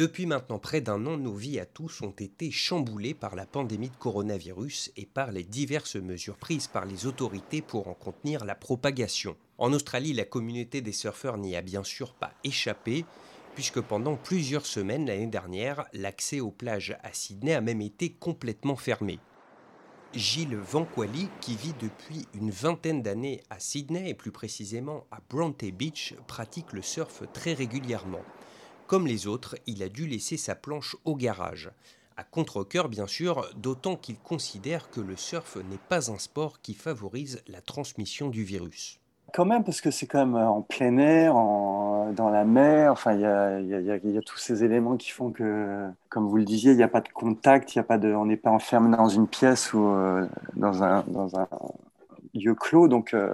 Depuis maintenant près d'un an, nos vies à tous ont été chamboulées par la pandémie de coronavirus et par les diverses mesures prises par les autorités pour en contenir la propagation. En Australie, la communauté des surfeurs n'y a bien sûr pas échappé, puisque pendant plusieurs semaines l'année dernière, l'accès aux plages à Sydney a même été complètement fermé. Gilles Vanquali, qui vit depuis une vingtaine d'années à Sydney et plus précisément à Bronte Beach, pratique le surf très régulièrement. Comme les autres, il a dû laisser sa planche au garage. À contre-coeur, bien sûr, d'autant qu'il considère que le surf n'est pas un sport qui favorise la transmission du virus. Quand même, parce que c'est quand même en plein air, dans la mer. Enfin, il y a, tous ces éléments qui font que, comme vous le disiez, il n'y a pas de contact, y a pas de, on n'est pas enfermé dans une pièce ou euh, dans, un, lieu clos. Donc, euh,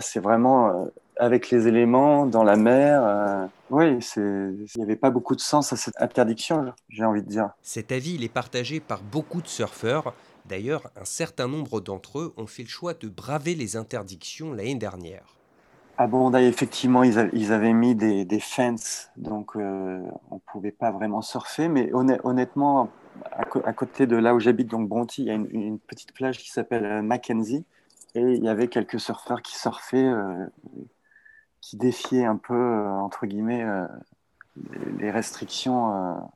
c'est vraiment euh, avec les éléments dans la mer. oui, il n'y avait pas beaucoup de sens à cette interdiction, j'ai envie de dire. Cet avis, il est partagé par beaucoup de surfeurs. D'ailleurs, un certain nombre d'entre eux ont fait le choix de braver les interdictions l'année dernière. À Bondi, effectivement, ils, avaient mis des, des fences, donc euh, on ne pouvait pas vraiment surfer. Mais honnêtement, à, côté de là où j'habite, donc Bronty, il y a une, petite plage qui s'appelle euh, Mackenzie. Et il y avait quelques surfeurs qui surfaient, euh, qui défiaient un peu, entre guillemets, les restrictions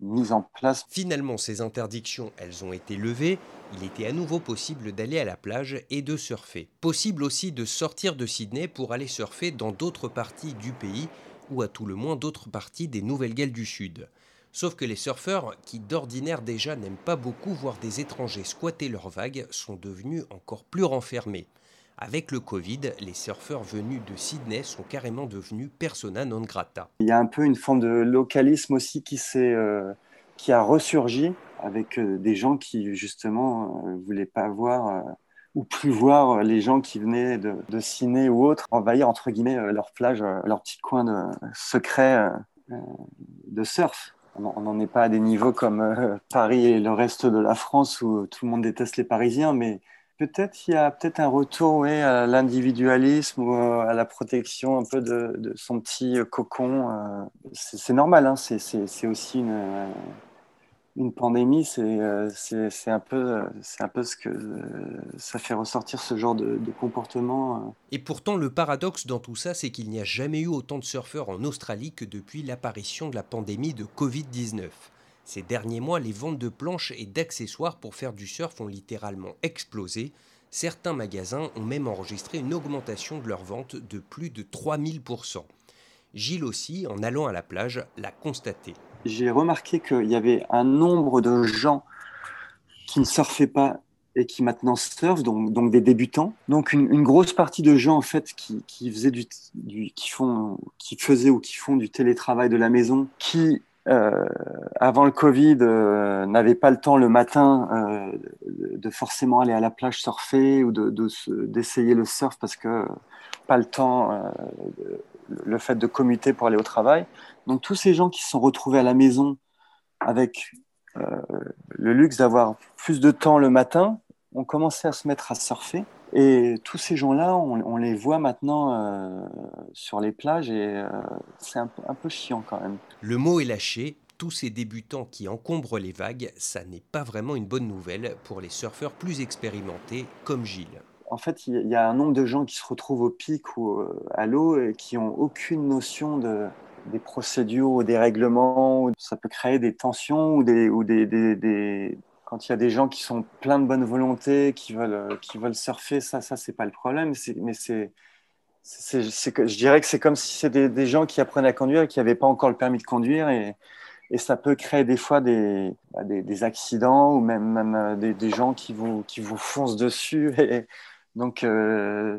mise en place. Finalement, ces interdictions, elles ont été levées. Il était à nouveau possible d'aller à la plage et de surfer. Possible aussi de sortir de Sydney pour aller surfer dans d'autres parties du pays ou à tout le moins d'autres parties des Nouvelles-Galles du Sud. Sauf que les surfeurs, qui d'ordinaire déjà n'aiment pas beaucoup voir des étrangers squatter leurs vagues, sont devenus encore plus renfermés. Avec le Covid, les surfeurs venus de Sydney sont carrément devenus persona non grata. Il y a un peu une forme de localisme aussi qui, euh, qui a ressurgi avec euh, des gens qui justement ne euh, voulaient pas voir ou plus voir les gens qui venaient de, de Sydney ou autres envahir entre guillemets leur plage, leur petit coin de secret de surf. On n'en est pas à des niveaux comme Paris et le reste de la France où tout le monde déteste les Parisiens, mais Peut-être il y a peut-être un retour à l'individualisme ou euh, à la protection un peu de, son petit euh, cocon. Euh. C'est normal, hein, c'est aussi une, pandémie, c'est un, peu, un peu ce que ça fait ressortir ce genre de comportement. Et pourtant, le paradoxe dans tout ça, c'est qu'il n'y a jamais eu autant de surfeurs en Australie que depuis l'apparition de la pandémie de Covid-19. Ces derniers mois, les ventes de planches et d'accessoires pour faire du surf ont littéralement explosé. Certains magasins ont même enregistré une augmentation de leurs ventes de plus de 3000%. Gilles aussi, en allant à la plage, l'a constaté. J'ai remarqué qu'il y avait un nombre de gens qui ne surfaient pas et qui maintenant surfent, donc, des débutants. Donc une, grosse partie de gens en fait qui, faisaient du, qui font, qui faisaient ou qui font du télétravail de la maison, qui euh, avant le Covid, euh, n'avait pas le temps le matin euh, de forcément aller à la plage surfer ou d'essayer de, le surf parce que pas le temps, le fait de commuter pour aller au travail. Donc tous ces gens qui se sont retrouvés à la maison avec le luxe d'avoir plus de temps le matin ont commencé à se mettre à surfer. Et tous ces gens-là, on, les voit maintenant euh, sur les plages et euh, c'est un, un, peu chiant quand même. Le mot est lâché. Tous ces débutants qui encombrent les vagues, ça n'est pas vraiment une bonne nouvelle pour les surfeurs plus expérimentés comme Gilles. En fait, il y a un nombre de gens qui se retrouvent au pic ou euh, à l'eau et qui n'ont aucune notion de, des procédures ou des règlements. Ça peut créer des tensions ou des, ou des, des quand il y a des gens qui sont pleins de bonne volonté, qui veulent, euh, qui veulent surfer, ça, ça c'est pas le problème. Mais c'est, je dirais que c'est comme si c'était des, gens qui apprenaient à conduire et qui n'avaient pas encore le permis de conduire. Et, ça peut créer des fois des, bah, des, accidents ou même, euh, des, gens qui vous, qui vous foncent dessus. Et donc, euh,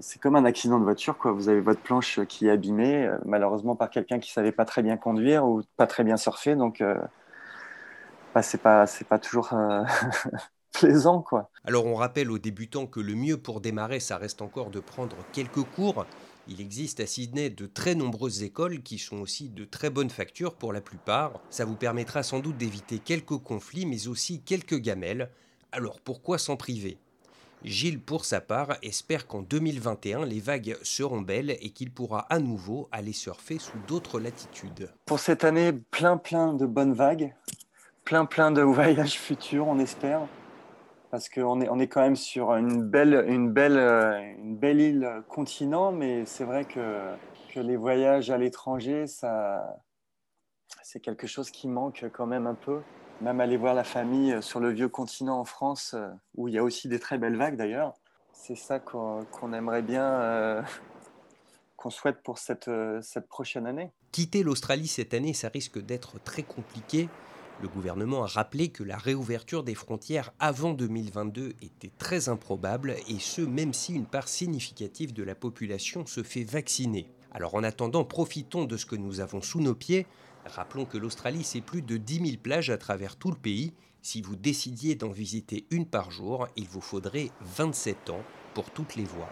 c'est comme un accident de voiture. Quoi. Vous avez votre planche qui est abîmée, malheureusement par quelqu'un qui savait pas très bien conduire ou pas très bien surfer. Donc, bah, c'est pas c'est pas toujours euh, plaisant quoi. Alors on rappelle aux débutants que le mieux pour démarrer ça reste encore de prendre quelques cours. Il existe à Sydney de très nombreuses écoles qui sont aussi de très bonnes factures pour la plupart. Ça vous permettra sans doute d'éviter quelques conflits mais aussi quelques gamelles. Alors pourquoi s'en priver? Gilles, pour sa part, espère qu'en 2021, les vagues seront belles et qu'il pourra à nouveau aller surfer sous d'autres latitudes. Pour cette année, plein plein de bonnes vagues, plein plein de voyages futurs, on espère. Parce qu'on est, on est quand même sur une belle, une belle, une belle île continent, mais c'est vrai que, que les voyages à l'étranger, ça, c'est quelque chose qui manque quand même un peu même aller voir la famille euh, sur le vieux continent en France, euh, où il y a aussi des très belles vagues d'ailleurs. C'est ça qu'on aimerait bien, euh, qu'on souhaite pour cette, cette prochaine année. Quitter l'Australie cette année, ça risque d'être très compliqué. Le gouvernement a rappelé que la réouverture des frontières avant 2022 était très improbable, et ce même si une part significative de la population se fait vacciner. Alors en attendant, profitons de ce que nous avons sous nos pieds Rappelons que l'Australie, c'est plus de 10 000 plages à travers tout le pays. Si vous décidiez d'en visiter une par jour, il vous faudrait 27 ans pour toutes les voir.